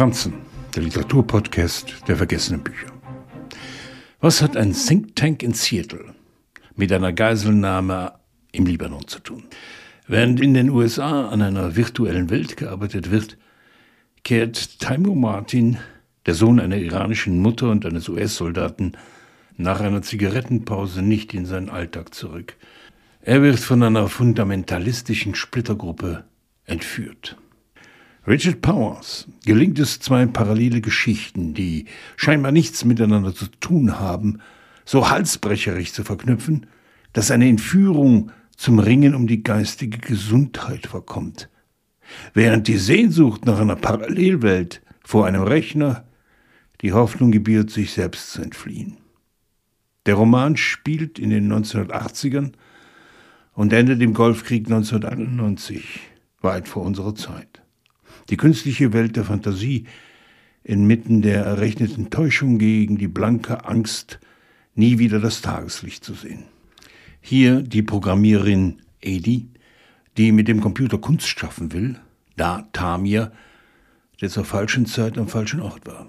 Franzen, der Literaturpodcast der vergessenen Bücher. Was hat ein Think Tank in Seattle mit einer Geiselnahme im Libanon zu tun? Während in den USA an einer virtuellen Welt gearbeitet wird, kehrt Taimur Martin, der Sohn einer iranischen Mutter und eines US-Soldaten, nach einer Zigarettenpause nicht in seinen Alltag zurück. Er wird von einer fundamentalistischen Splittergruppe entführt. Richard Powers gelingt es, zwei parallele Geschichten, die scheinbar nichts miteinander zu tun haben, so halsbrecherisch zu verknüpfen, dass eine Entführung zum Ringen um die geistige Gesundheit verkommt, während die Sehnsucht nach einer Parallelwelt vor einem Rechner die Hoffnung gebiert, sich selbst zu entfliehen. Der Roman spielt in den 1980ern und endet im Golfkrieg 1991, weit vor unserer Zeit. Die künstliche Welt der Fantasie inmitten der errechneten Täuschung gegen die blanke Angst, nie wieder das Tageslicht zu sehen. Hier die Programmiererin Edi, die mit dem Computer Kunst schaffen will, da Tamir, der zur falschen Zeit am falschen Ort war.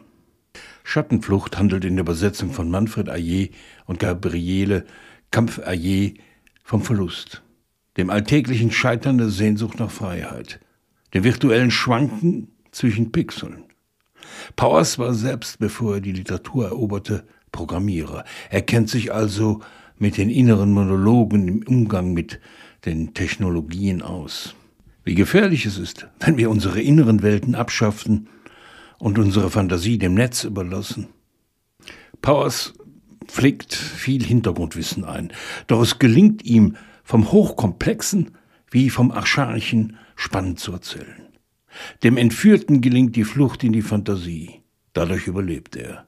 Schattenflucht handelt in der Übersetzung von Manfred Ayer und Gabriele Kampf-Ayer vom Verlust, dem alltäglichen Scheitern der Sehnsucht nach Freiheit, dem virtuellen Schwanken zwischen Pixeln. Powers war selbst, bevor er die Literatur eroberte, Programmierer. Er kennt sich also mit den inneren Monologen im Umgang mit den Technologien aus. Wie gefährlich es ist, wenn wir unsere inneren Welten abschaffen und unsere Fantasie dem Netz überlassen. Powers pflegt viel Hintergrundwissen ein, doch es gelingt ihm, vom Hochkomplexen wie vom Archaischen spannend zu erzählen. Dem Entführten gelingt die Flucht in die Fantasie. Dadurch überlebt er.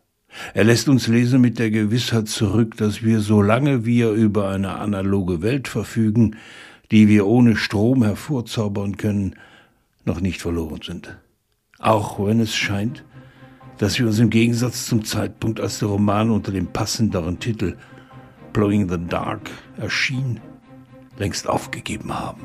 Er lässt uns Leser mit der Gewissheit zurück, dass wir, solange wir über eine analoge Welt verfügen, die wir ohne Strom hervorzaubern können, noch nicht verloren sind. Auch wenn es scheint, dass wir uns im Gegensatz zum Zeitpunkt, als der Roman unter dem passenderen Titel Blowing the Dark erschien, längst aufgegeben haben.